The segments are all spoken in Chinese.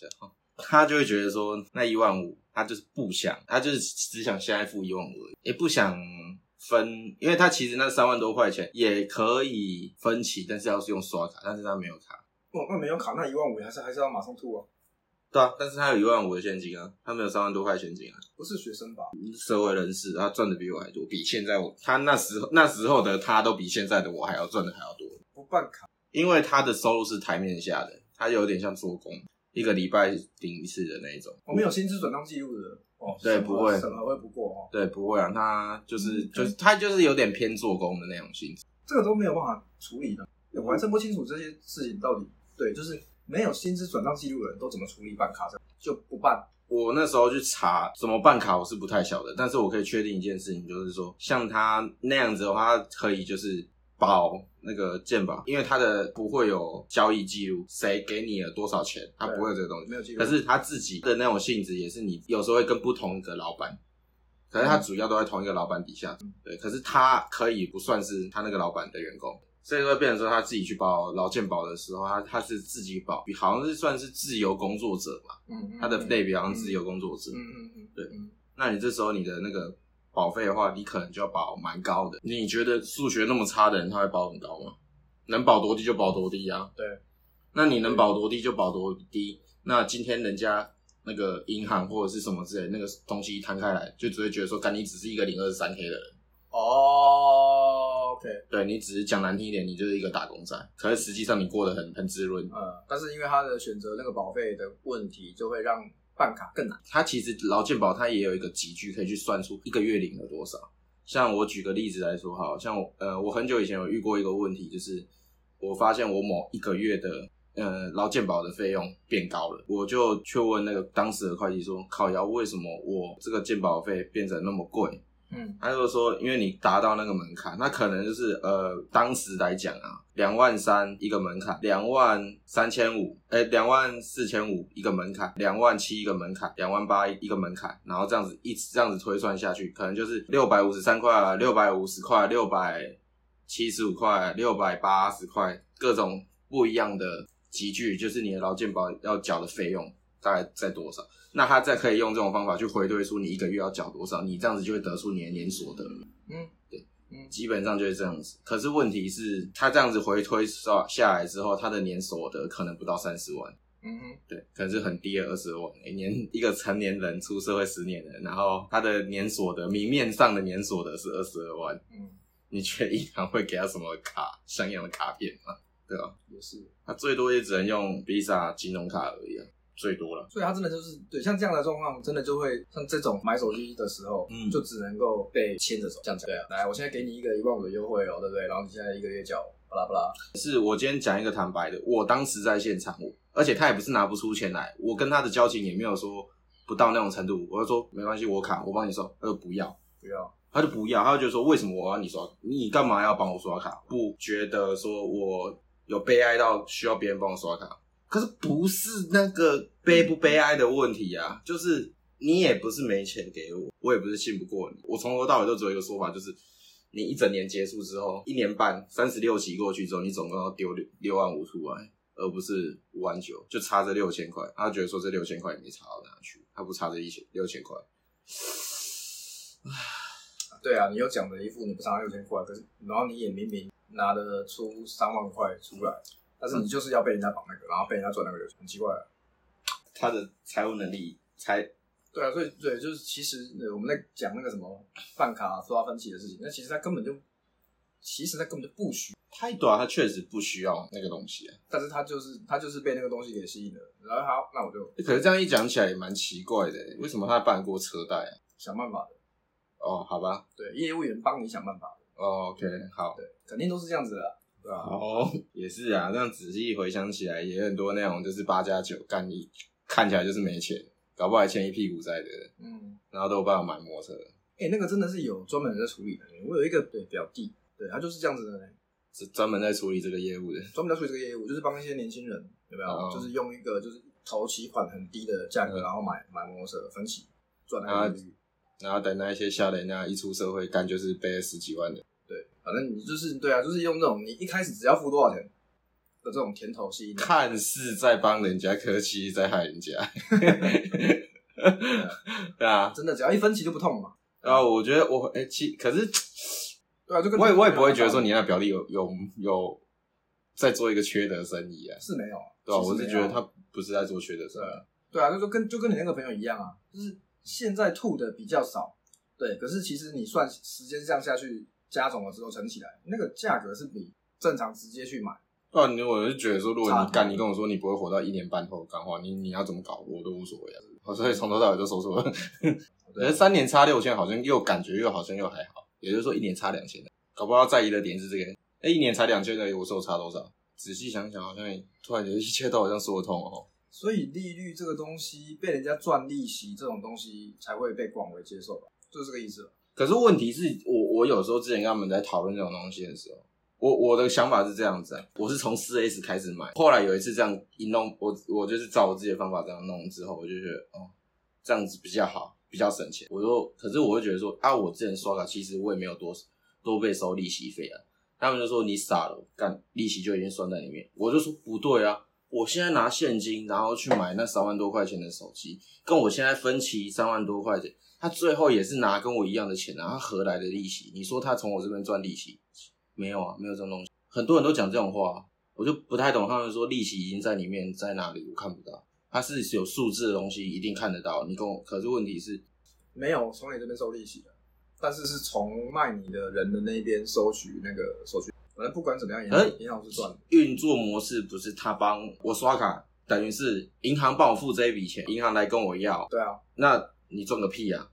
下，他就会觉得说那一万五，他就是不想，他就是只想现在付一万五，也不想分，因为他其实那三万多块钱也可以分期，但是要是用刷卡，但是他没有卡。哦，那没有卡，那一万五还是还是要马上吐啊？对啊，但是他有一万五的现金啊，他没有三万多块现金啊。不是学生吧？社会人士，他赚的比我还多，比现在我他那时候那时候的他都比现在的我还要赚的还要多。不办卡，因为他的收入是台面下的，他有点像做工，一个礼拜顶一次的那一种。我们有薪资转账记录的哦，对不会审核会不过哦，对，不会啊，他就是嗯就是他就是有点偏做工的那种性质。这个都没有办法处理的。我还真不清楚这些事情到底对，就是没有薪资转账记录的人都怎么处理办卡这就不办。我那时候去查怎么办卡，我是不太晓得，但是我可以确定一件事情，就是说像他那样子的话，他可以就是保那个鉴宝，因为他的不会有交易记录，谁给你了多少钱，他不会有这个东西。没有记录，可是他自己的那种性质也是你有时候会跟不同一个老板，可是他主要都在同一个老板底下，对。可是他可以不算是他那个老板的员工，所以会变成说他自己去保劳健保的时候，他他是自己保，好像是算是自由工作者吧，嗯嗯他的类别好像自由工作者。嗯嗯嗯，对嗯那你这时候你的那个保费的话，你可能就要保蛮高的。你觉得数学那么差的人，他会保很高吗？能保多低就保多低啊。对，那你能保多低就保多低。那今天人家那个银行或者是什么之类那个东西摊开来，就只会觉得说，干你只是一个零二三 K 的人，哦，OK，对你只是讲难听一点，你就是一个打工仔。可是实际上你过得很很滋润。嗯，但是因为他的选择那个保费的问题，就会让办卡更难。它其实劳健保它也有一个集聚可以去算出一个月领了多少。像我举个例子来说，好像我呃，我很久以前有遇过一个问题，就是我发现我某一个月的呃劳健保的费用变高了，我就去问那个当时的会计说，靠腰为什么我这个健保费变成那么贵？他就说，因为你达到那个门槛，那可能就是呃，当时来讲啊，两万三一个门槛，两万三千五，哎，两万四千五一个门槛，两万七一个门槛，两万八一个门槛，然后这样子一直这样子推算下去，可能就是六百五十三块、六百五十块、六百七十五块、六百八十块，各种不一样的集聚，就是你的劳健保要缴的费用大概在多少。那他再可以用这种方法去回推出你一个月要缴多少，你这样子就会得出你的年所得。嗯，对，嗯基本上就是这样子。可是问题是，他这样子回推下下来之后，他的年所得可能不到三十万，嗯哼，对，可能是很低的二十万。一年一个成年人出社会十年了，然后他的年所得明面上的年所得是二十二万，嗯，你觉得银行会给他什么卡像样的卡片吗？对吧？也是。他最多也只能用 Visa 金融卡而已啊，最多了。所以他真的就是对像这样的状况，真的就会像这种买手机的时候，嗯就只能够被牵着手这样讲。对啊，来，我现在给你一个一万五的优惠哦，对不对？然后你现在一个月缴巴拉巴拉，是我今天讲一个坦白的，我当时在现场，我而且他也不是拿不出钱来，我跟他的交情也没有说不到那种程度，我就说没关系，我卡，我帮你收，他说不要，不要。他就不要，他就觉得说为什么我要你刷，你干嘛要帮我刷卡？不觉得说我有悲哀到需要别人帮我刷卡？可是不是那个悲不悲哀的问题啊，就是你也不是没钱给我，我也不是信不过你，我从头到尾都只有一个说法，就是你一整年结束之后，一年半三十六期过去之后，你总共要丢六六万五出来，而不是五万九，就差这六千块。他觉得说这六千块也没差到哪去，他不差这一千六千块。对啊，你又讲的一副你不差六千块，可是然后你也明明拿得出三万块出来，但是你就是要被人家绑那个，然后被人家赚那个流程，很奇怪啊。他的财务能力才对啊，所以对，就是其实呃我们在讲那个什么办卡刷分期的事情，那其实他根本就，其实他根本就不需，太短，他确实不需要那个东西啊。但是他就是他就是被那个东西给吸引了，然后好，那我就可是这样一讲起来也蛮奇怪的，为什么他办过车贷啊？想办法的，哦，好吧，对，业务员帮你想办法的，哦，OK，好，对，肯定都是这样子的啦，对吧、哦，也是啊。这样仔细回想起来，也有很多那种就是八加九干一，看起来就是没钱，搞不好还欠一屁股债的人，嗯，然后都有办法买摩托车，哎、那个真的是有专门人在处理的，我有一个对表弟，对他就是这样子的人。是专门在处理这个业务的。专门在处理这个业务，就是帮一些年轻人，有没有？哦就是用一个就是头期款很低的价格，嗯然后买买摩托车分期赚那啊个利率。然后等那一些下人那一出社会，干就是背了十几万的。对，反正你就是对啊，就是用这种你一开始只要付多少钱，的这种甜头吸引你。看似在帮人家客气，在害人家。对啊，真的，只要一分期就不痛嘛。然后我觉得我哎、其可是对啊，就跟我也我也不会觉得说你那表弟有有有在做一个缺德生意啊，是没有啊，对吧、其实没有我是觉得他不是在做缺德生意。对啊，就就跟就跟你那个朋友一样啊，就是现在吐的比较少，对，可是其实你算时间这样下去加总了之后乘起来，那个价格是比正常直接去买，对啊，你我是觉得说，如果你干，你跟我说你不会活到一年半后干话，你你要怎么搞，我都无所谓啊。所以从头到尾都说错了。可对是三年差六千，好像又感觉又好像又还好，也就是说一年差两千，搞不好在意的点是这个。哎，一年才两千而已，我说我差多少？仔细想想，好像突然觉得一切都好像说得通哦。所以利率这个东西被人家赚利息这种东西才会被广为接受吧，就是这个意思吧。可是问题是我我有时候之前跟他们在讨论这种东西的时候，我我的想法是这样子啊，我是从四 S 开始买，后来有一次这样一弄，我我就是照我自己的方法这样弄之后，我就觉得哦，这样子比较好，比较省钱。我说，可是我会觉得说啊，我之前刷卡其实我也没有多多被收利息费啊，他们就说你傻了，干利息就已经算在里面，我就说不对啊。我现在拿现金，然后去买那三万多块钱的手机，跟我现在分期三万多块钱，他最后也是拿跟我一样的钱啊，他何来的利息？你说他从我这边赚利息？没有啊，没有这种东西。很多人都讲这种话、啊，我就不太懂。他们说利息已经在里面，在哪里？我看不到。它是有数字的东西，一定看得到。你跟我，可是问题是，没有从你这边收利息的，但是是从卖你的人的那边收取那个手续。反正不管怎么样，银哎行银行是赚的。运作模式不是他帮我刷卡，等于是银行帮我付这一笔钱，银行来跟我要，对啊，那你赚个屁啊！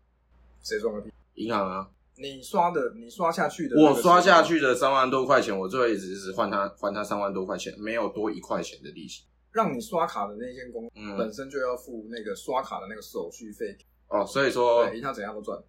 谁赚个屁？银行啊，你刷的，你刷下去的我刷下去的三万多块钱，我最后也只是还他还他三万多块钱，没有多一块钱的利息。让你刷卡的那间公司嗯，本身就要付那个刷卡的那个手续费，哦，所以说对，银行怎样都赚。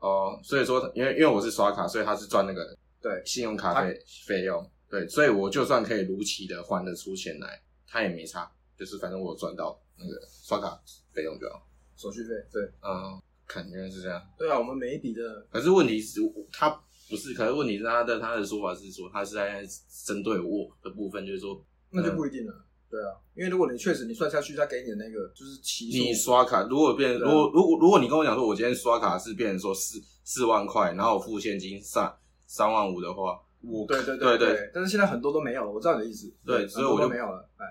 哦，所以说，因为因为我是刷卡，所以他是赚那个对信用卡费费用，对，所以我就算可以如期的还得出钱来，他也没差，就是反正我有赚到那个刷卡费用就好。手续费，对嗯，看原来是这样，对啊，我们每一笔的可是问题是，他不是，可是问题是他的他的说法是说，他是在针对我的部分，就是说，那就不一定了。对啊，因为如果你确实你算下去，他给你的那个就是期数，你刷卡如果变，如果如果如果你跟我讲说，我今天刷卡是变成说四四万块，然后我付现金三三万五的话，我对对对对，但是现在很多都没有了，我知道你的意思。对所以我就没有了，哎，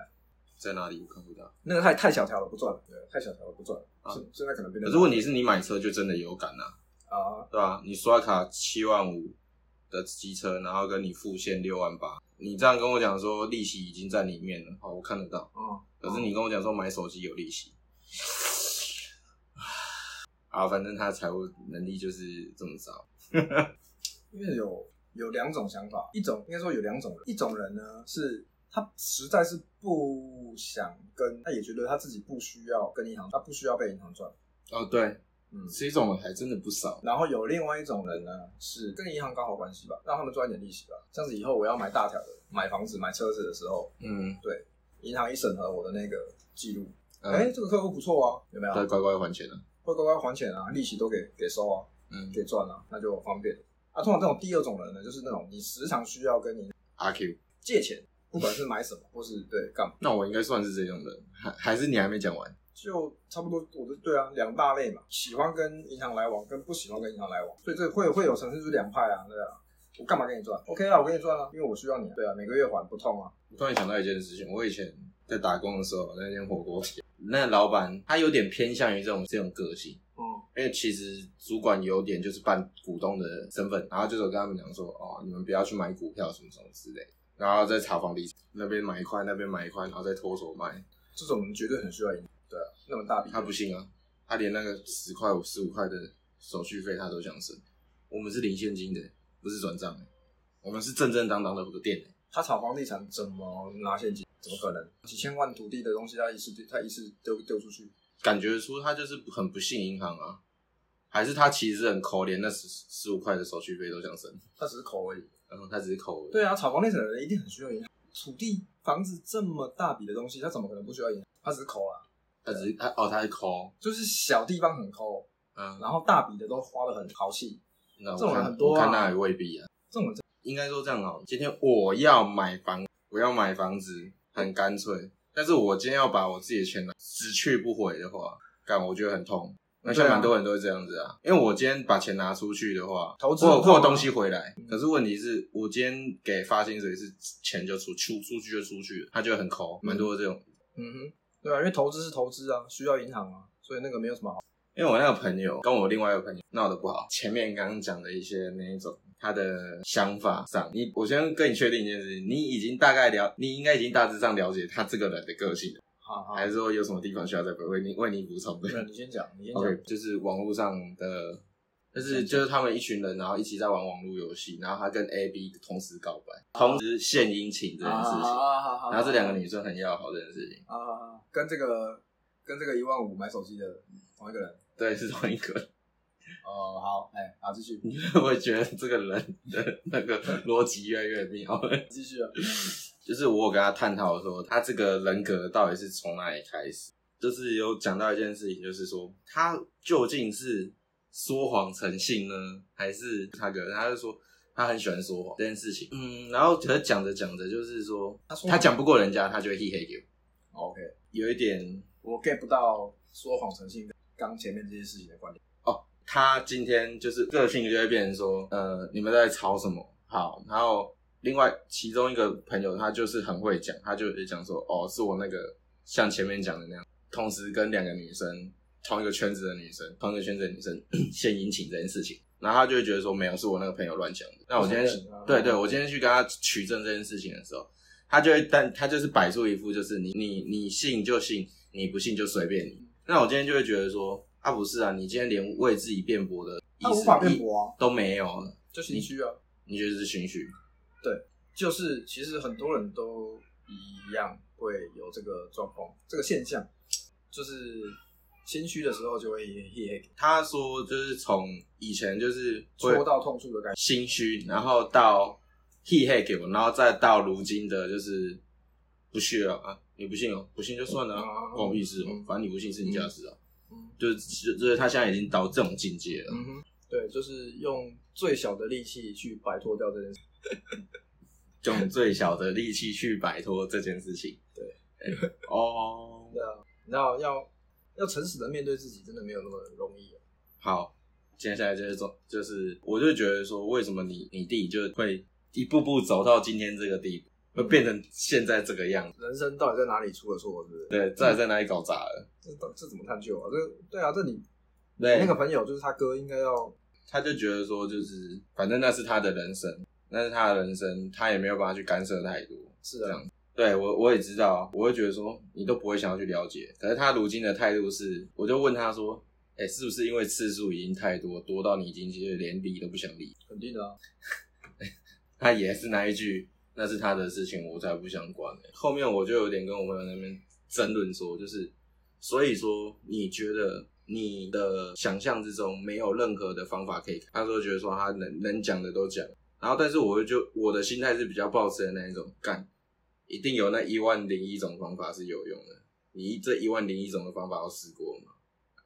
在哪里我看不到。那个太太小条了，不赚了，对，太小条了，不赚了。啊。现现在可能变得，可是问题是你买车就真的有感呐、啊，对吧、你刷卡七万五的机车，然后跟你付现六万八，你这样跟我讲说利息已经在里面了，好，我看得到。哦，可是你跟我讲说买手机有利息，啊，反正他的财务能力就是这么糟。因为有有两种想法，一种应该说有两种人，一种人呢是他实在是不想跟，他也觉得他自己不需要跟银行，他不需要被银行赚，哦，对，嗯。这种人还真的不少。然后有另外一种人呢，是跟银行搞好关系吧，让他们赚一点利息吧。这样子以后我要买大条的，买房子、买车子的时候，嗯，对银行一审核我的那个记录，嗯哎、这个客户不错啊，有没有？他，乖乖还钱了。会乖乖还钱啊，利息都给给收啊，嗯给赚啊，那就方便。啊，通常这种第二种人呢，就是那种你时常需要跟你阿 Q，借钱，不管是买什么或是对干嘛，那我应该算是这种人，还还是你还没讲完？就差不多。我的对啊，两大类嘛，喜欢跟银行来往，跟不喜欢跟银行来往，所以这会会有呈现出两派啊，对啊。我干嘛给你赚？OK 啊，我给你赚啊，因为我需要你啊，对啊，每个月还不痛啊。我突然想到一件事情，我以前在打工的时候，那间火锅店，那老板他有点偏向于这种这种个性，嗯，因为其实主管有点就是扮股东的身份，然后就是我跟他们讲说，哦，你们不要去买股票什么什么之类的，然后再查房地产那边买一块，那边买一块，然后再脱手卖。这种人绝对很需要银行，对啊，那么大笔，他不信啊，他连那个十块、五十五块的手续费他都想省。我们是零现金的，不是转账的，我们是正正当当的店的。他炒房地产怎么拿现金？怎么可能？几千万土地的东西，他一次他一次丢丢出去，感觉出他就是很不信银行啊，还是他其实很抠，连那十十五块的手续费都想省，他只是抠而已。然后他只是抠。对啊，炒房地产的人一定很需要银行。土地、房子这么大笔的东西，他怎么可能不需要银行？他只是抠啦，他只是他哦，他是抠，就是小地方很抠，嗯，然后大笔的都花的很豪气。那我这种人看很多看那也未必啊。这种人应该说这样好，今天我要买房，我要买房子，很干脆。但是我今天要把我自己的钱拿只去不回的话，干我觉得很痛。那像蛮多人都会这样子啊，因为我今天把钱拿出去的话，投资或或东西回来，可是问题是我今天给发薪水是钱就出出出去就出去了，他就会很抠，蛮多的这种。嗯哼，对啊，因为投资是投资啊，需要银行啊，所以那个没有什么好。因为我那个朋友跟我另外一个朋友闹得不好，前面刚刚讲的一些那一种他的想法上，你我先跟你确定一件事情，你已经大概了，你应该已经大致上了解他这个人的个性了，还是说有什么地方需要再为你为你补充的那你先讲，你先讲。？OK，就是网络上的，就是就是他们一群人，然后一起在玩网络游戏，然后他跟 A、B 同时告白，同时献殷勤这件事情，啊然后这两个女生很要好这件事情，啊，跟这个跟这个一万五买手机的同一个人。对，是同一个。哦，好，哎，好，继续，你会不会觉得这个人的那个逻辑越来越妙？继续啊。就是我有跟他探讨说，他这个人格到底是从哪里开始？就是有讲到一件事情，就是说他究竟是说谎成性呢，还是他个人？他就说他很喜欢说谎这件事情。嗯，然后可是讲着讲着，就是说他说他讲不过人家，他就会嘿嘿给我，OK，有一点我 get 不到说谎成性跟刚前面这些事情的关联。哦。他今天就是个性就会变成说，呃，你们在吵什么？好，然后另外其中一个朋友他就是很会讲，他就会讲说，哦，是我那个像前面讲的那样，同时跟两个女生同一个圈子的女生，同一个圈子的女生 献殷勤这件事情，然后他就会觉得说，没有，是我那个朋友乱讲的。那我今天对对，我今天去跟他取证这件事情的时候，他就会，但他就是摆出一副就是你你你信就信，你不信就随便你。那我今天就会觉得说，啊不是啊，你今天连为自己辩驳的意思他无法辩驳啊，都没有了，就心虚啊。你觉得是心虚？就是其实很多人都一样会有这个状况，这个现象，就是心虚的时候就会嘿嘿他说就是从以前就是会戳到痛处的感觉。心虚，然后到嘿嘿给我，然后再到如今的就是不屑了啊，你不信哦，不信就算了、啊，嗯关我屁事哦嗯，反正你不信是你家事啊，嗯就是就是他现在已经到这种境界了。嗯哼，对，就是用最小的力气去摆脱掉这件事。用最小的力气去摆脱这件事情。对欸，哦，对啊，你知道要要诚实的面对自己，真的没有那么容易、啊。好，接下来就是说，就是我就觉得说，为什么你你弟就会一步步走到今天这个地步，会变成现在这个样子？人生到底在哪里出了错，是不是？对，在在哪里搞砸了？这这怎么探究啊？这对啊，这你对，那个朋友就是他哥，应该要他就觉得说，就是反正那是他的人生，那是他的人生，他也没有办法去干涉太多。是啊这样，对我我也知道，我会觉得说你都不会想要去了解，可是他如今的态度是，我就问他说，哎、是不是因为次数已经太多，多到你已经其实连理都不想理？肯定的啊。他也是那一句，那是他的事情，我才不想管、欸。后面我就有点跟我朋友那边争论说，就是所以说你觉得你的想象之中没有任何的方法可以，他说觉得说他能能讲的都讲，然后但是我就我的心态是比较暴持的那一种，干一定有那一万零一种方法是有用的，你这一万零一种的方法都试过吗？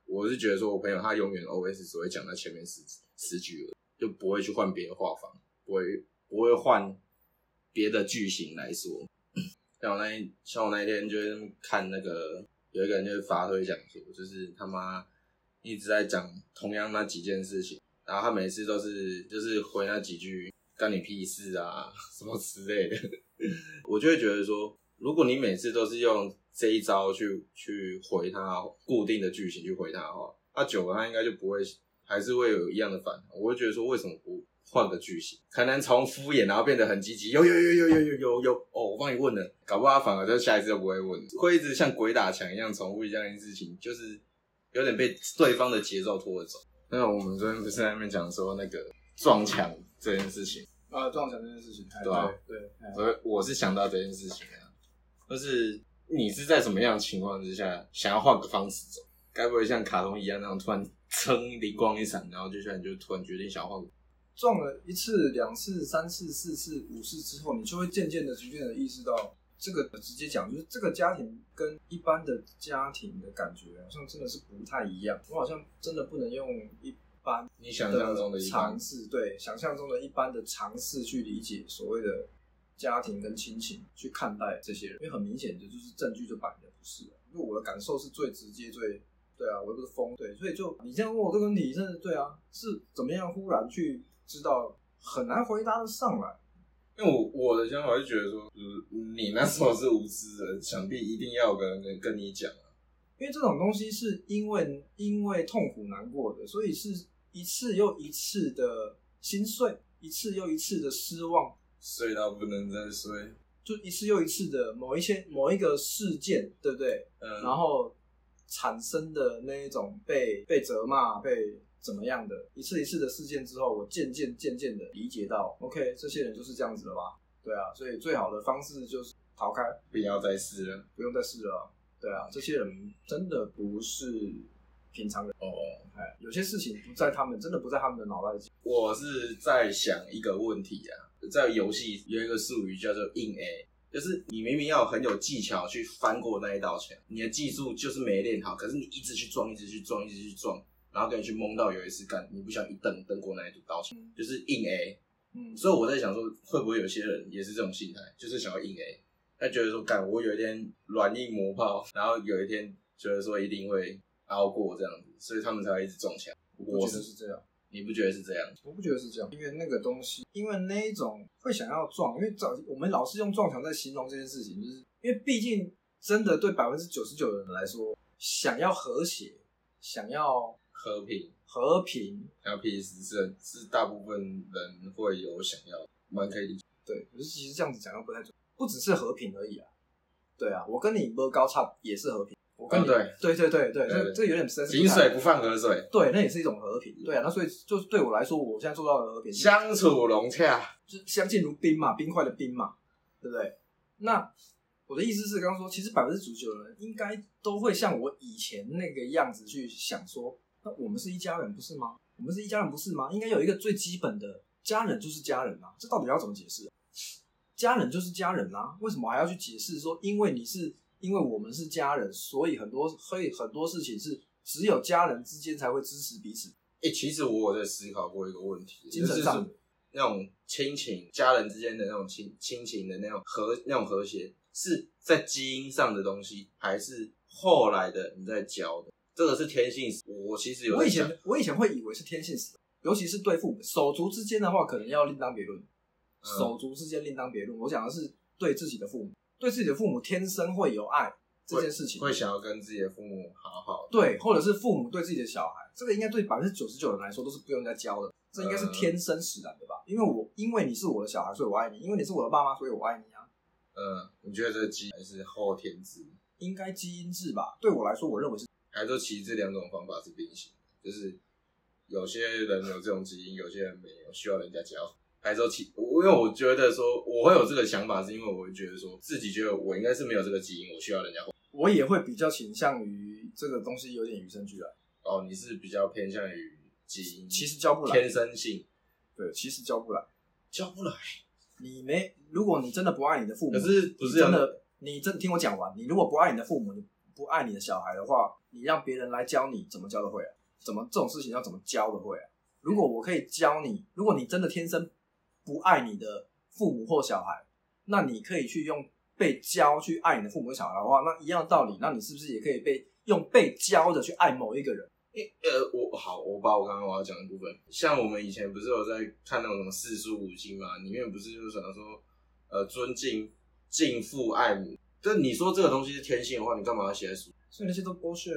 我是觉得说我朋友他永远 always 只会讲那前面十十句而已，就不会去换别的画法，不会不会换别的句型来说。像我那一像我那一天就是看那个有一个人就是发推讲说，就是他妈一直在讲同样那几件事情，然后他每次都是就是回那几句干你屁事啊什么之类的，我就会觉得说，如果你每次都是用这一招去去回他固定的句型去回他的话，那久了他应该就不会还是会有一样的反应。我会觉得说，为什么不换个句型？可能从敷衍然后变得很积极，有有有有有有有有哦，我帮你问了，搞不好反而就下一次就不会问，会一直像鬼打墙一样重复一样的事情，就是有点被对方的节奏拖着走。那我们昨天不是在那边讲说那个撞墙这件事情。啊，撞墙这件事情，哎对啊对对，哎所以我是想到这件事情啊，就是你是在什么样的情况之下想要换个方式走？该不会像卡通一样那样突然噌灵光一闪，然后就像你就突然决定想要换个？撞了一次、两次、三次、四次、五次之后，你就会渐渐的、逐渐的意识到，这个直接讲就是这个家庭跟一般的家庭的感觉好像真的是不太一样。我好像真的不能用一般你想象中的一般尝试，对想象中的一般的尝试去理解所谓的家庭跟亲情去看待这些人，因为很明显的就是证据就摆着不是了。因为我的感受是最直接、最对啊，我又不是疯，对，所以就你这样问我这个问题，真的对啊，是怎么样忽然去知道，很难回答的上来。因为我我的想法就觉得说，就是你那时候是无知的，想必一定要有个人跟跟你讲啊。因为这种东西是因为因为痛苦难过的，所以是一次又一次的心碎，一次又一次的失望，碎到不能再碎。就一次又一次的某一些某一个事件，对不对？嗯，然后产生的那一种被被责骂、被怎么样的一次一次的事件之后，我渐渐渐渐的理解到，OK，这些人就是这样子的吧？对啊，所以最好的方式就是逃开，不要再试了。不用再试了啊。对啊，这些人真的不是平常人，哦，哎，有些事情不在他们，真的不在他们的脑袋里。我是在想一个问题啊，在游戏有一个术语叫做硬 A，就是你明明要很有技巧去翻过那一道墙，你的技术就是没练好，可是你一直去撞，一直去撞，一直去撞，然后跟你去蒙到有一次干，你不想一蹬蹬过那一堵道墙，就是硬 A。嗯，所以我在想说，会不会有些人也是这种心态，就是想要硬 A，他觉得说干，我有一天软硬磨炮，然后有一天觉得说一定会熬过这样子，所以他们才会一直撞墙。我觉得是这样。你不觉得是这样？我不觉得是这样，因为那个东西，因为那一种会想要撞，因为早我们老是用撞墙在形容这件事情，就是因为毕竟真的对百分之九十九的人来说，想要和谐，想要和平，和平，要 peace 是是大部分人会有想要，蛮可以理解。对，可是其实这样子讲又不太准，不只是和平而已啊。对啊，我跟你摸高差也是和平，我跟你、哦对对对对这这有点深。井水不犯河水，对，那也是一种和平。对啊，那所以就是对我来说，我现在做到的和平，相处融洽。就相敬如宾嘛，冰块的冰嘛，对不对？那我的意思是，刚刚说，其实百分之九十九的人应该都会像我以前那个样子去想说，那我们是一家人，不是吗？我们是一家人，不是吗？应该有一个最基本的家人就是家人啊，这到底要怎么解释？家人就是家人啊，为什么还要去解释说，因为你是因为我们是家人，所以很多所以很多事情是只有家人之间才会支持彼此，诶、其实我有在思考过一个问题，精神上就是那种亲情、家人之间的那种亲亲情的那种和那种和谐，是在基因上的东西，还是后来的你在教的？这个是天性。我其实有我以前我以前会以为是天性死，尤其是对父母手足之间的话，可能要另当别论。嗯手足之间另当别论。我讲的是对自己的父母，对自己的父母天生会有爱这件事情，会想要跟自己的父母好好。对，或者是父母对自己的小孩，这个应该对百分之九十九人来说都是不用再教的，这应该是天生使然的吧？因为我因为你是我的小孩，所以我爱你；因为你是我的爸妈，所以我爱你啊。嗯，你觉得这个基因还是后天之？应该基因制吧？对我来说，我认为是还是说其实这两种方法是并行的？就是有些人有这种基因，有些人没有，需要人家教。还是我因为我觉得说我会有这个想法，是因为我会觉得说自己觉得我应该是没有这个基因，我需要人家。我也会比较倾向于这个东西有点与生俱来，哦，你是比较偏向于基因，其实教不来，天生性对，其实教不来。教不来。你没，如果你真的不爱你的父母，可是不是真的，你真听我讲完，你如果不爱你的父母，你不爱你的小孩的话，你让别人来教你怎么教的会啊？怎么这种事情要怎么教的会啊？如果我可以教你，如果你真的天生不爱你的父母或小孩，那你可以去用被教去爱你的父母小孩的话，那一样的道理，那你是不是也可以被用被教的去爱某一个人？呃，我好，我把我刚刚我要讲的部分，像我们以前不是有在看那种什么四书五经嘛，里面不是就是想说，呃，尊敬、敬父、爱母。但你说这个东西是天性的话，你干嘛要写在书？所以那些都剥削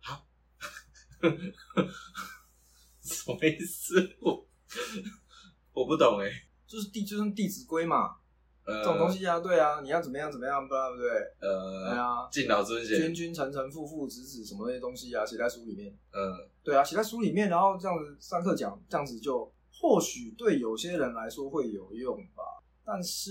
啊。什么意思？我我不懂哎、就是弟，就是《弟子规》嘛，呃，这种东西啊，对啊，你要怎么样怎么样，对不对？呃对呃，啊，敬老尊君贤，君君臣臣父父子子什么那些东西啊，写在书里面。嗯，对啊，写在书里面，然后这样子上课讲，这样子就或许对有些人来说会有用吧，但是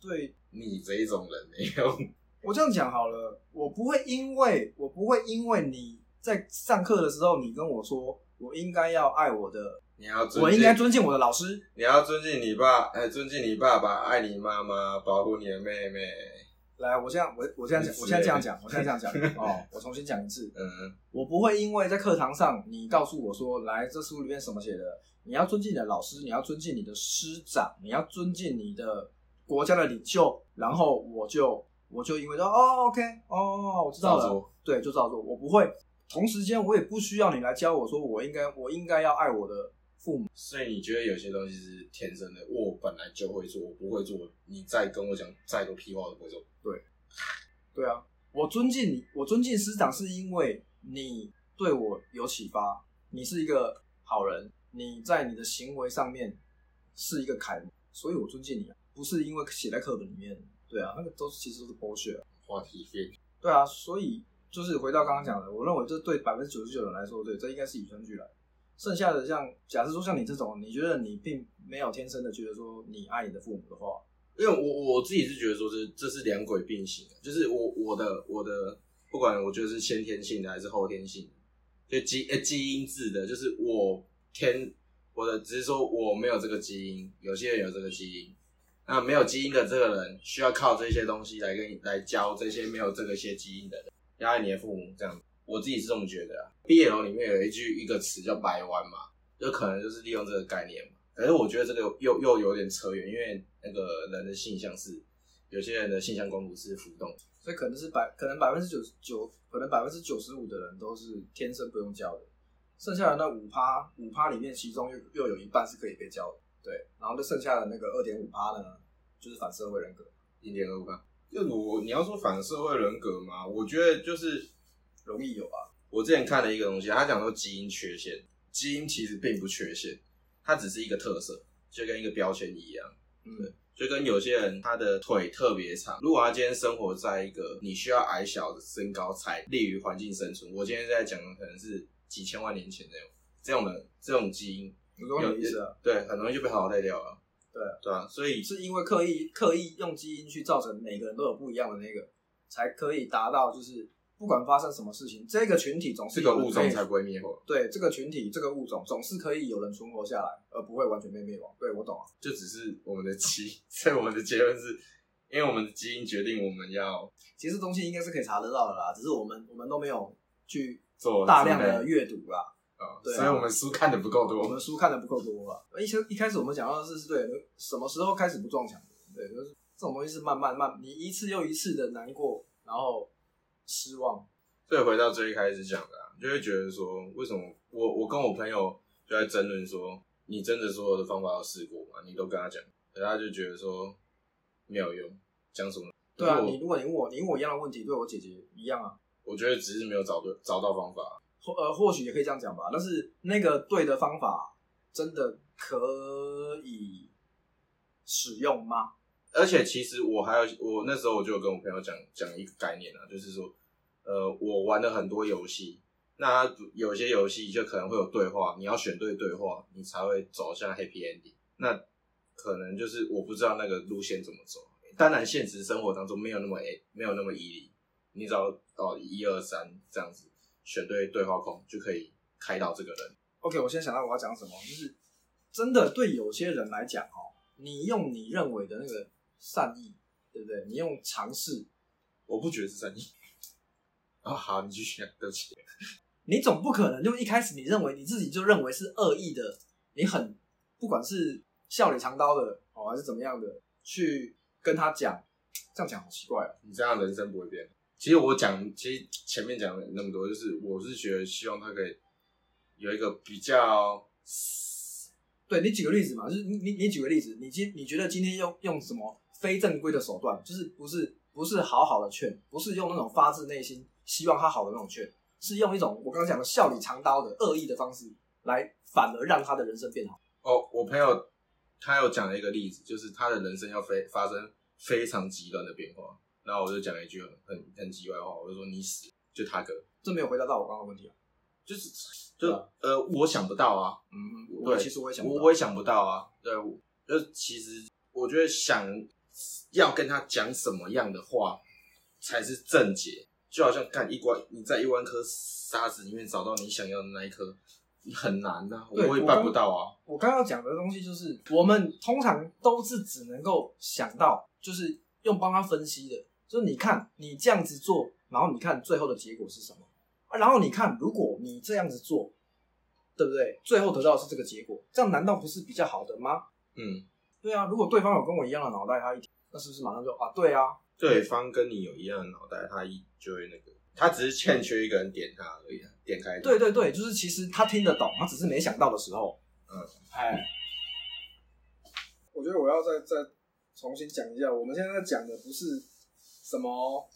对你这一种人没有，我这样讲好了，我不会因为我不会因为你在上课的时候，你跟我说我应该要爱我的，你要尊敬，我应该尊敬我的老师，你要尊敬你爸，哎，尊敬你爸爸，爱你妈妈，保护你的妹妹，来，我这样我我这样讲，我现在这样讲，我现在这样讲 哦，我重新讲一次，嗯，我不会因为在课堂上你告诉我说，来这书里面什么写的，你要尊敬你的老师，你要尊敬你的师长，你要尊敬你的国家的领袖，然后我就我就因为说哦，OK，哦，我知道了，对，就照做，我不会。同时间，我也不需要你来教我说，我应该我应该要爱我的父母。所以你觉得有些东西是天生的，我本来就会做，我不会做，你再跟我讲再多屁话我都不会做。对对啊，我尊敬你，我尊敬师长，是因为你对我有启发，你是一个好人，你在你的行为上面是一个楷模，所以我尊敬你啊，不是因为写在课本里面。对啊，那个都是其实都是剥削。话题变，对啊，所以就是回到刚刚讲的，我认为这对百分之九十九人来说，对，这应该是与生俱来。剩下的像，假设说像你这种，你觉得你并没有天生的觉得说你爱你的父母的话，因为我我自己是觉得说这这是两轨并行，就是我我的我的不管我觉得是先天性的还是后天性的，就基呃基因制的，就是我天我的只是说我没有这个基因，有些人有这个基因，那没有基因的这个人需要靠这些东西来跟你来教这些没有这个些基因的人，要爱你的父母这样，我自己是这么觉得啊。毕业楼里面有一句一个词叫白弯嘛，就可能就是利用这个概念嘛。可是我觉得这个又又有点扯远，因为那个人的性向是有些人的性向光谱是浮动，所以可能是百可能百分之九十九，可能百分之九十五的人都是天生不用教的，剩下的那五趴五趴里面，其中又又有一半是可以被教的，对，然后就剩下的那个二点五趴呢，就是反社会人格，一点二吧。就我你要说反社会人格嘛，我觉得就是容易有啊。我之前看了一个东西，他讲说基因缺陷，基因其实并不缺陷，它只是一个特色，就跟一个标签一样。嗯，就跟有些人他的腿特别长，如果他今天生活在一个你需要矮小的身高才利于环境生存，我今天在讲的可能是几千万年前那种这种的这种基因，有意思啊？对，很容易就被淘汰掉了。对对啊，所以是因为刻意刻意用基因去造成每个人都有不一样的那个，才可以达到就是不管发生什么事情，这个群体总是这个物种才不会灭亡，对这个群体这个物种总是可以有人存活下来，而不会完全被灭亡。对我懂啊。就只是我们的基，所以我们的结论是，因为我们的基因决定我们要其实东西应该是可以查得到的啦，只是我们我们都没有去做大量的阅读啦。啊，对啊所以我们书看的不够多我们。书看的不够多了。一开一开始我们讲到的是是对，什么时候开始不撞墙？对，就是这种东西是慢慢慢，你一次又一次的难过，然后失望。所以回到最一开始讲的、啊，就会觉得说，为什么我我跟我朋友就在争论说，你真的所有的方法都试过吗？你都跟他讲，可他就觉得说没有用，讲什么？对啊，你如果你问我，你问我一样的问题，对我姐姐一样啊。我觉得只是没有找对找到方法。或呃，或许也可以这样讲吧。但是那个对的方法真的可以使用吗？而且其实我还有，我那时候我就有跟我朋友讲讲一个概念啊，就是说，呃，我玩了很多游戏，那有些游戏就可能会有对话，你要选对对话，你才会走向 happy ending。那可能就是我不知道那个路线怎么走。当然，现实生活当中没有那么诶，没有那么 easy，你只要哦一二三这样子选对对话框就可以开导这个人。OK，我现在想到我要讲什么，就是真的对有些人来讲哦，你用你认为的那个善意，对不对？你用尝试，我不觉得是善意。啊、好，你继续讲，对不起。你总不可能就一开始你认为你自己就认为是恶意的，你很不管是笑里藏刀的哦，还是怎么样的，去跟他讲，这样讲好奇怪哦。你这样人生不会变。其实我讲，其实前面讲了那么多，就是我是觉得希望他可以有一个比较，对你举个例子嘛，就是你你你举个例子，你今你觉得今天用用什么非正规的手段，就是不是不是好好的劝，不是用那种发自内心希望他好的那种劝，是用一种我刚刚讲的笑里藏刀的恶意的方式来，反而让他的人生变好。哦，我朋友他有讲了一个例子，就是他的人生要非发生非常极端的变化，然后我就讲了一句很很很奇怪的话，我就说你死就他哥，这没有回答到我刚刚的问题啊。就是就啊呃我想不到啊，嗯，对我其实我也想不到，我我也想不到啊，对，我就其实我觉得想要跟他讲什么样的话才是正解，就好像干一关你在一万颗沙子里面找到你想要的那一颗，很难呐、啊，我也办不到啊。我刚刚讲的东西就是，我们通常都是只能够想到，就是用帮他分析的，就是你看你这样子做，然后你看最后的结果是什么啊？然后你看，如果你这样子做，对不对？最后得到的是这个结果，这样难道不是比较好的吗？嗯，对啊，如果对方有跟我一样的脑袋，他一那是不是马上就啊？对啊，对方跟你有一样的脑袋，他一就会那个，他只是欠缺一个人点他而已啊，点开。对对对，就是其实他听得懂，他只是没想到的时候，嗯，哎，我觉得我要再再重新讲一下，我们现在在讲的不是什么，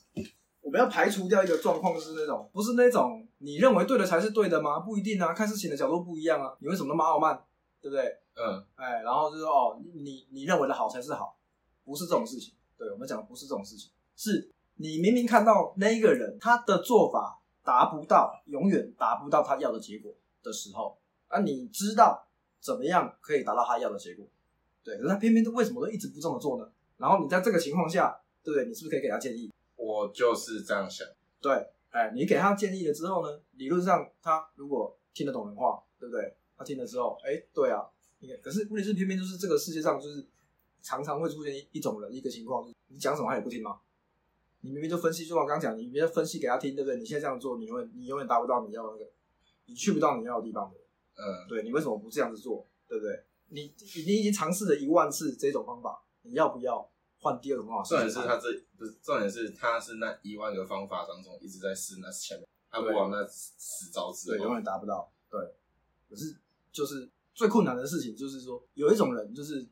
我们要排除掉一个状况，就是那种不是那种你认为对的才是对的吗？不一定啊，看事情的角度不一样啊。你为什么那么傲慢，对不对？嗯，哎，然后就说哦，你你认为的好才是好，不是这种事情。对我们讲的不是这种事情，是你明明看到那一个人他的做法达不到，永远达不到他要的结果的时候，啊，你知道怎么样可以达到他要的结果，对，可是他偏偏都为什么都一直不这么做呢？然后你在这个情况下，对不对？你是不是可以给他建议？我就是这样想。对，哎，你给他建议了之后呢，理论上他如果听得懂人话，对不对？他听了之后，哎，对啊，可是问题是偏偏就是这个世界上就是常常会出现一一种人一个情况，就是你讲什么他也不听吗？你明明就分析，就像我刚刚讲，你明明分析给他听，对不对？你现在这样做，你永远你永远达不到你要那个，你去不到你要的地方的。嗯，对你为什么不这样子做？对不对？你你已经尝试了一万次这种方法，你要不要换第二种方法？重点是他这不是重点是他是那一万个方法当中一直在试那前面，他不往那死招之对，永远达不到。对，可是就是最困难的事情，就是说有一种人，就是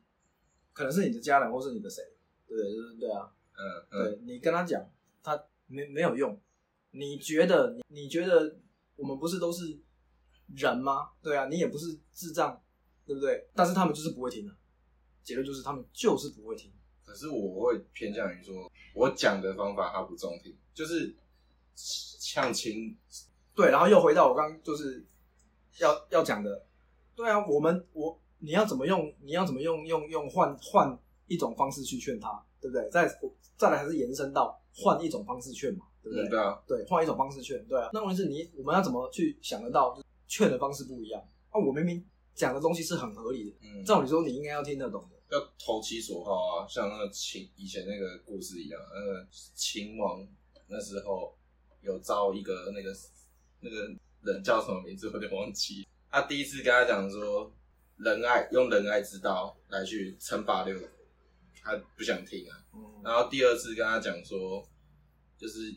可能是你的家人，或是你的谁，对不对？就是对啊，嗯嗯，对你跟他讲，他没没有用。你觉得你你觉得我们不是都是人吗？对啊，你也不是智障，对不对？但是他们就是不会听的，结论就是他们就是不会听。可是我会偏向于说，我讲的方法他不中听，就是像情对，然后又回到我刚刚就是要要讲的，对啊，我们我你要怎么用，你要怎么用用用换换一种方式去劝他，对不对？再再来还是延伸到换一种方式劝嘛，对不对？嗯对啊，对，换一种方式劝，对啊。那问题是你我们要怎么去想得到，劝的方式不一样啊？我明明讲的东西是很合理的，嗯，照理说你应该要听得懂的。要投其所好啊，像那个秦以前那个故事一样，那个秦王那时候有招一个那个那个人叫什么名字，我有点忘记。他第一次跟他讲说仁爱用仁爱之道来去称霸六国，他不想听啊。嗯，然后第二次跟他讲说，就是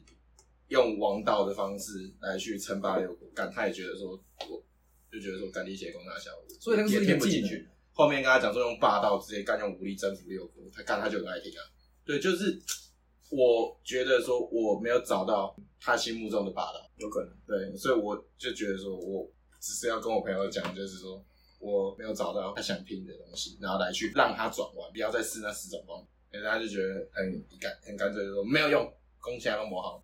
用王道的方式来去称霸六国，干他也觉得说，我就觉得说干理解攻大小，所以那个是听不进去。后面跟他讲说用霸道直接干用武力征服六国，他干他就很爱听啊。对，就是我觉得说我没有找到他心目中的霸道，有可能。对，所以我就觉得说我只是要跟我朋友讲，就是说我没有找到他想听的东西，然后来去让他转弯，不要再试那四种方法。然后他就觉得很干很干脆，就说没有用，攻起来都磨好。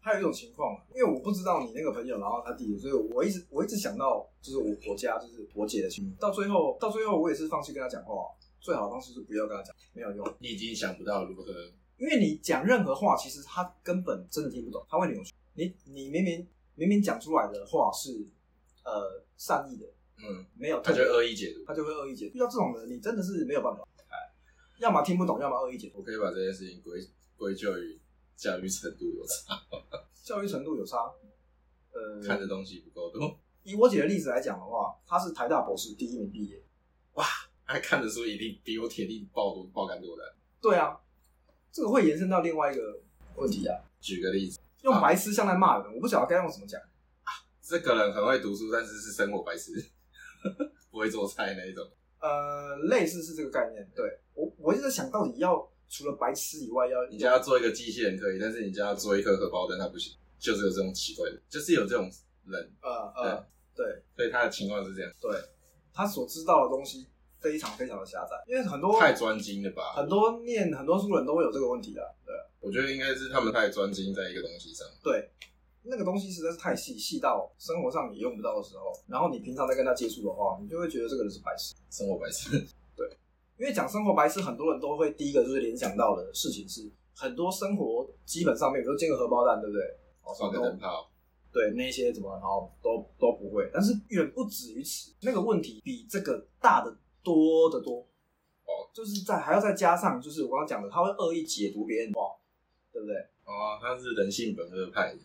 还有一种情况，因为我不知道你那个朋友，然后他弟弟，所以我一直我一直想到就是我我家就是我姐的情况，到最后到最后我也是放弃跟他讲话，最好的方式是不要跟他讲，没有用，你已经想不到如何，因为你讲任何话，其实他根本真的听不懂，他会扭曲。你你明明明明讲出来的话是呃善意的，嗯，没有他就恶意解读。他就会恶意解读。遇到这种人，你真的是没有办法，哎，要么听不懂，要么恶意解读。我可以把这件事情归归咎于教育程度有差，教育程度有差，呃，看的东西不够多，以我姐的例子来讲的话，她是台大博士第一名毕业。哇，还看的书一定比我铁定爆多爆干多的。对啊，这个会延伸到另外一个问题啊，举个例子，用白痴像在骂人，我不晓得该用什么讲。这个人很会读书，但是是生活白痴，不会做菜那一种。呃，类似是这个概念。对我，我一直在想到底要除了白痴以外，要你家要做一个机器人可以，但是你家要做一颗荷包蛋，他不行。就是有这种奇怪的，就是有这种人，呃呃，对所以他的情况是这样，对，他所知道的东西非常非常的狭窄，因为很多太专精了吧？很多念很多书人都会有这个问题的。对我觉得应该是他们太专精在一个东西上。对，那个东西实在是太细，细到生活上也用不到的时候，然后你平常在跟他接触的话，你就会觉得这个人是白痴。生活白痴，对因为讲生活白痴，很多人都会第一个就是联想到的事情是，很多生活基本上面，比如说煎个荷包蛋，对不对？哦放个灯泡，对那些怎么，然后都都不会，但是远不止于此，那个问题比这个大的多得多。哦，就是在还要再加上，就是我刚刚讲的，他会恶意解读别人的话，对不对？哦，他是人性本恶派的，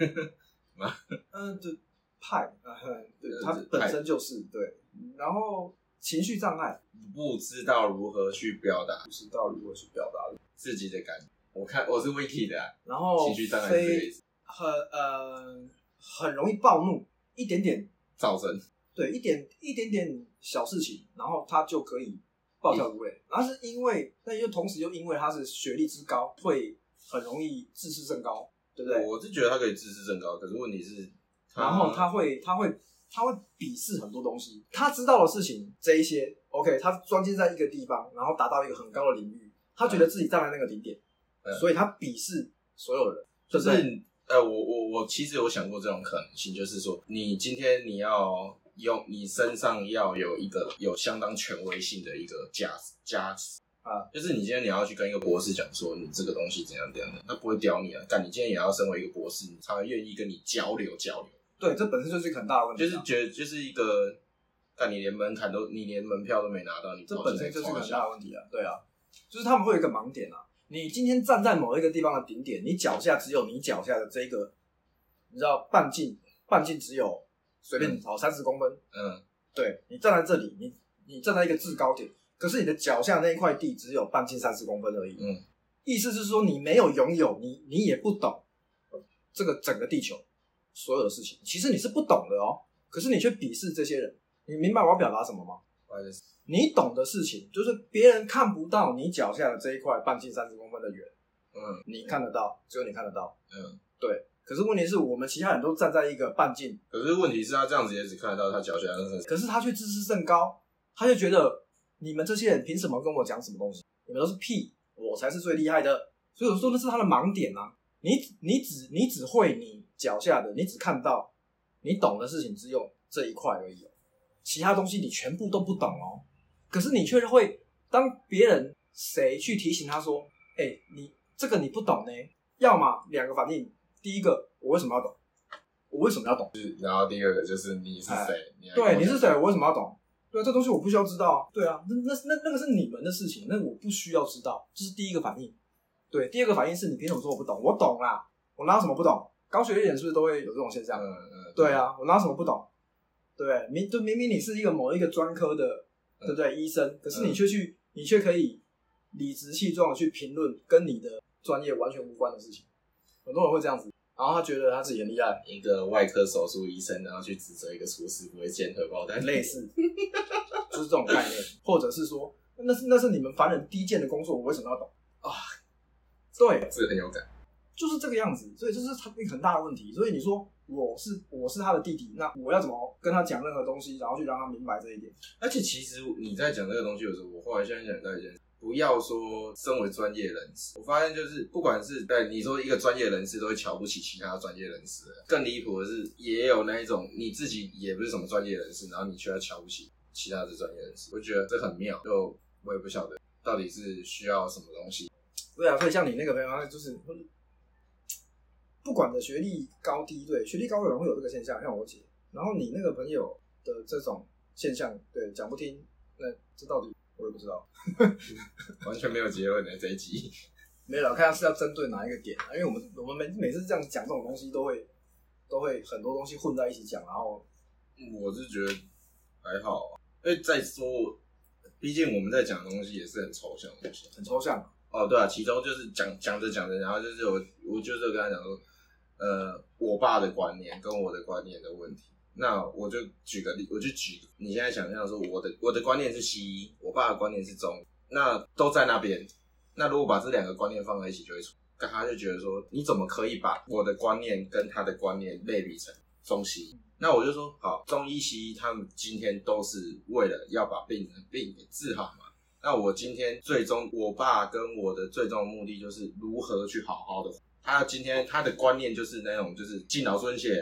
嗯，对，派，嗯，对呃，他本身就是对，然后情绪障碍，不知道如何去表达不知道如何去表达，自己的感觉。我看我是 Wiki 的、啊，然后情绪障碍是这个意非，很呃很容易暴怒，一点点造成对，一点一点点小事情，然后他就可以暴跳如雷。然后是因为，那又同时又因为他是学历之高，会很容易自视甚高，对不对？我是觉得他可以自视甚高，可是问题是，然后他会，他会，他会鄙视很多东西。他知道的事情这一些，OK，他专精在一个地方，然后达到一个很高的领域，他觉得自己站在那个顶点，嗯所以他鄙视所有人，就对不对是呃，我我我其实有想过这种可能性，就是说，你今天你要用你身上要有一个有相当权威性的一个价值价值啊，就是你今天你要去跟一个博士讲说你这个东西怎样怎样的，他不会屌你啊，但你今天也要身为一个博士，你才会愿意跟你交流交流，对，这本身就是一个很大的问题啊、就是觉得就是一个，但你连门槛都你连门票都没拿到，你这本身就是一个很大大的问题啊，对啊，就是他们会有一个盲点啊。你今天站在某一个地方的顶点，你脚下只有你脚下的这个，你知道半径，半径只有随便跑三十公分，嗯。对你站在这里，你你站在一个制高点，可是你的脚下那一块地只有半径三十公分而已。嗯，意思是说你没有拥有，你你也不懂这个整个地球所有的事情，其实你是不懂的哦。可是你却鄙视这些人，你明白我要表达什么吗？不好意思你懂的事情，就是别人看不到你脚下的这一块半径三十公分的圆，嗯。你看得到，只有你看得到。嗯，对，可是问题是我们其他人都站在一个半径，可是问题是他这样子也只看得到他脚下的可是他却自视甚高，他就觉得你们这些人凭什么跟我讲什么东西？你们都是屁，我才是最厉害的。所以我说那是他的盲点啊！你你只你只会你脚下的，你只看到你懂的事情只有这一块而已哦，其他东西你全部都不懂哦。可是你却会当别人谁去提醒他说：“哎、你这个你不懂呢。”要么两个反应，第一个我为什么要懂？我为什么要懂？然后第二个就是你是谁？对，你是谁？我为什么要懂？对啊，这东西我不需要知道啊。对啊，那那那那个是你们的事情，那我不需要知道，这是第一个反应。对，第二个反应是你凭什么说我不懂？我懂啦，我哪有什么不懂？高学历人是不是都会有这种现象？嗯嗯，对，啊，我哪有什么不懂？对？明就明明你是一个某一个专科的，对不对？医生，可是你却去，你却可以理直气壮的去评论跟你的专业完全无关的事情。很多人会这样子，然后他觉得他自己很厉害，一个外科手术医生，然后去指责一个厨师不会煎荷包蛋，类似，就是这种概念，或者是说，那是那是你们凡人低贱的工作，我为什么要懂啊？对，这个很有感。就是这个样子，所以这是他一个很大的问题。所以你说我是我是他的弟弟，那我要怎么跟他讲任何东西，然后去让他明白这一点？而且其实你在讲这个东西的时候，我后来现在想到一件事，不要说身为专业人士，我发现就是不管是对你说一个专业人士都会瞧不起其他专业人士，更离谱的是也有那一种你自己也不是什么专业人士，然后你却要瞧不起其他的专业人士，我觉得这很妙，就我也不晓得到底是需要什么东西。对啊，所以像你那个朋友，他就是不管的学历高低，对学历高的人会有这个现象，像我姐。然后你那个朋友的这种现象，对讲不听，那这到底我也不知道。完全没有结论的这一集，没有啦，看他是要针对哪一个点啊？因为我们我们每每次这样讲这种东西，都会都会很多东西混在一起讲，然后我是觉得还好啊，因为再说，毕竟我们在讲的东西也是很抽象的东西。很抽象。哦，对啊，其中就是讲讲着讲着，然后就是我我就是跟他讲说，呃，我爸的观念跟我的观念的问题。那我就举个例，我就举你现在想象说，我的我的观念是西医，我爸的观念是中，那都在那边。那如果把这两个观念放在一起，就会出，他就觉得说，你怎么可以把我的观念跟他的观念类比成中西医？那我就说，好，中医西医他们今天都是为了要把病人的病给治好嘛。那我今天最终，我爸跟我的最终目的就是如何去好好的。他今天他的观念就是那种，就是敬老尊贤。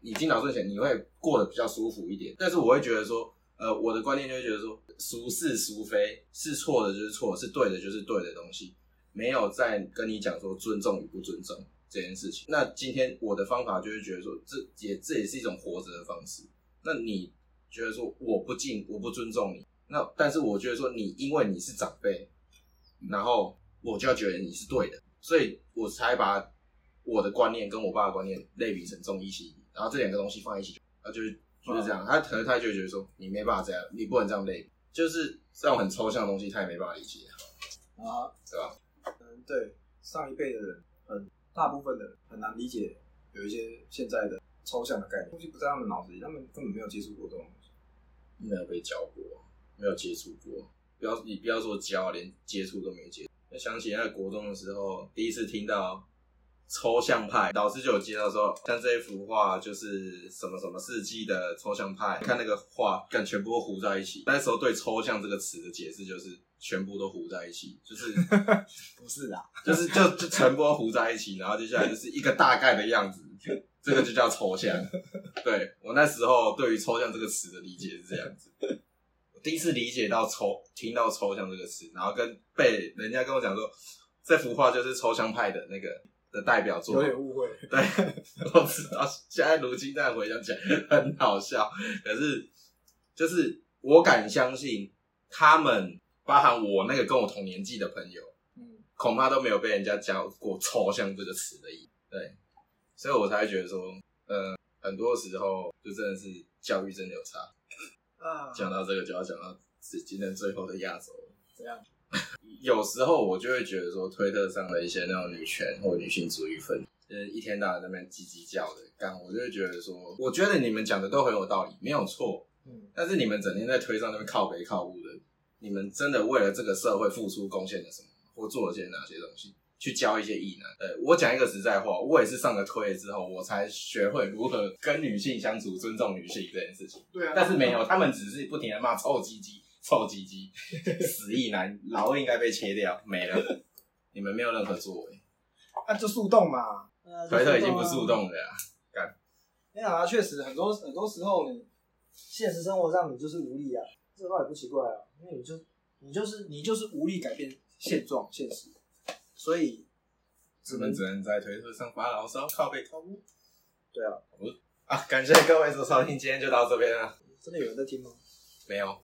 你敬老尊贤，你会过得比较舒服一点。但是我会觉得说，呃，我的观念就会觉得说，孰是孰非，是错的就是错，是对的就是对的东西，没有在跟你讲说尊重与不尊重这件事情。那今天我的方法就是觉得说，这也这也是一种活着的方式。那你觉得说我不敬我不尊重你，那但是我觉得说你因为你是长辈，然后我就要觉得你是对的，所以我才把我的观念跟我爸的观念类比成中医西医，然后这两个东西放在一起，然后就是就是这样。他可能他就觉得说，你没办法这样，你不能这样类，就是这种很抽象的东西，他也没办法理解，啊，对吧？嗯，对，上一辈的人很大部分的人很难理解有一些现在的抽象的概念，东西不在他们脑子里，他们根本没有接触过这种东西。没有被教过，没有接触过。不要你不要说教，连接触都没接触。那想起在国中的时候，第一次听到抽象派，老师就有介绍说，像这一幅画就是什么什么世纪的抽象派。看那个画，跟全部都糊在一起。那时候对“抽象”这个词的解释就是全部都糊在一起，就是 不是啊，就是就就全部都糊在一起，然后接下来就是一个大概的样子，这个就叫抽象。对我那时候对于抽象这个词的理解是这样子。我第一次理解到抽，听到抽象这个词，然后跟被人家跟我讲说，这幅画就是抽象派的那个的代表作。有点误会。对，我知道，现在如今再回想起来很好笑，可是就是我敢相信，他们包含我那个跟我同年纪的朋友，嗯，恐怕都没有被人家教过“抽象”这个词的意义。对，所以我才会觉得说，呃，很多时候就真的是教育真的有差。啊，讲到这个，就要讲到今天最后的压轴了。怎样？有时候我就会觉得说，推特上的一些那种女权或女性主义粉，就是一天到晚在那边叽叽叫的，干，我就会觉得说，我觉得你们讲的都很有道理，没有错，嗯，但是你们整天在推上那边靠北靠物的，你们真的为了这个社会付出贡献了什么，或做了些哪些东西？去教一些异男，呃，我讲一个实在话，我也是上了推之后，我才学会如何跟女性相处，尊重女性这件事情。对啊，但是没有，他们只是不停的骂臭鸡鸡、臭鸡鸡、死意男，老二应该被切掉，没了。你们没有任何作为，啊，就速冻嘛，推特已经不速。冻了呀。没有啊，确实很多很多时候你现实生活上你就是无力啊，这倒也不奇怪啊，因为你就你就是你就是无力改变现状现实，所以只能只能在推特上发牢骚，靠背靠屋对啊，啊！感谢各位的收听，今天就到这边了。真的有人在听吗？没有，